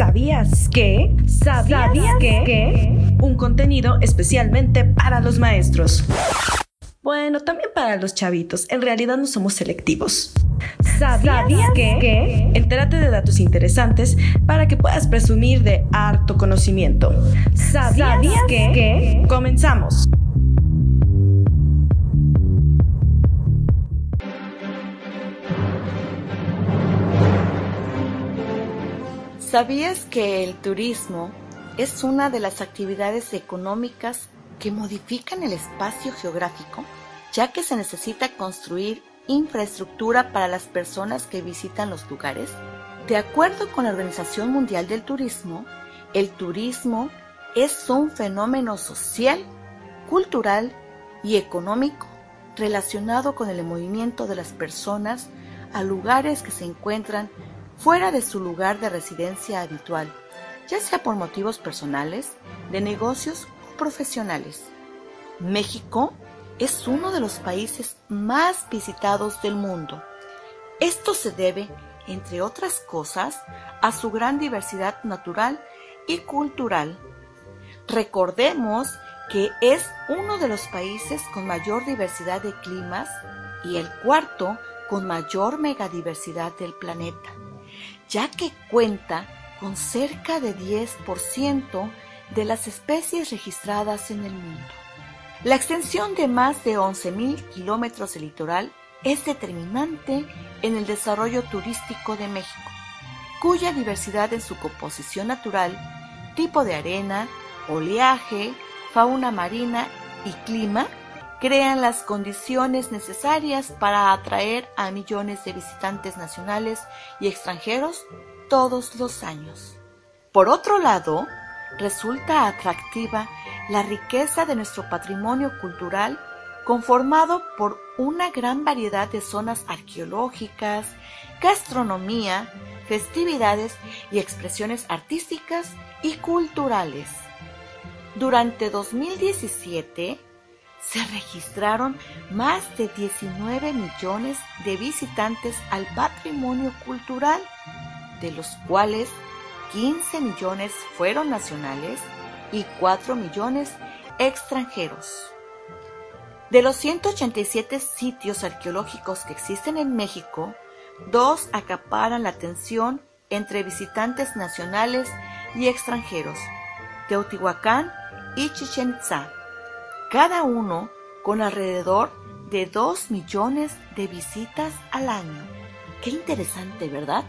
¿Sabías que? ¿Sabías, que? Un contenido especialmente para los maestros. Bueno, también para los chavitos. En realidad no somos selectivos. ¿Sabías, que? Entérate de datos interesantes para que puedas presumir de harto conocimiento. ¿Sabías, que? Comenzamos. ¿Sabías que el turismo es una de las actividades económicas que modifican el espacio geográfico, ya que se necesita construir infraestructura para las personas que visitan los lugares? De acuerdo con la Organización Mundial del Turismo, el turismo es un fenómeno social, cultural y económico relacionado con el movimiento de las personas a lugares que se encuentran fuera de su lugar de residencia habitual, ya sea por motivos personales, de negocios o profesionales. México es uno de los países más visitados del mundo. Esto se debe, entre otras cosas, a su gran diversidad natural y cultural. Recordemos que es uno de los países con mayor diversidad de climas y el cuarto con mayor megadiversidad del planeta ya que cuenta con cerca de 10% de las especies registradas en el mundo. La extensión de más de 11.000 kilómetros de litoral es determinante en el desarrollo turístico de México, cuya diversidad en su composición natural, tipo de arena, oleaje, fauna marina y clima crean las condiciones necesarias para atraer a millones de visitantes nacionales y extranjeros todos los años. Por otro lado, resulta atractiva la riqueza de nuestro patrimonio cultural conformado por una gran variedad de zonas arqueológicas, gastronomía, festividades y expresiones artísticas y culturales. Durante 2017, se registraron más de 19 millones de visitantes al patrimonio cultural, de los cuales 15 millones fueron nacionales y 4 millones extranjeros. De los 187 sitios arqueológicos que existen en México, dos acaparan la atención entre visitantes nacionales y extranjeros, Teotihuacán y Chichen cada uno con alrededor de 2 millones de visitas al año. Qué interesante, ¿verdad?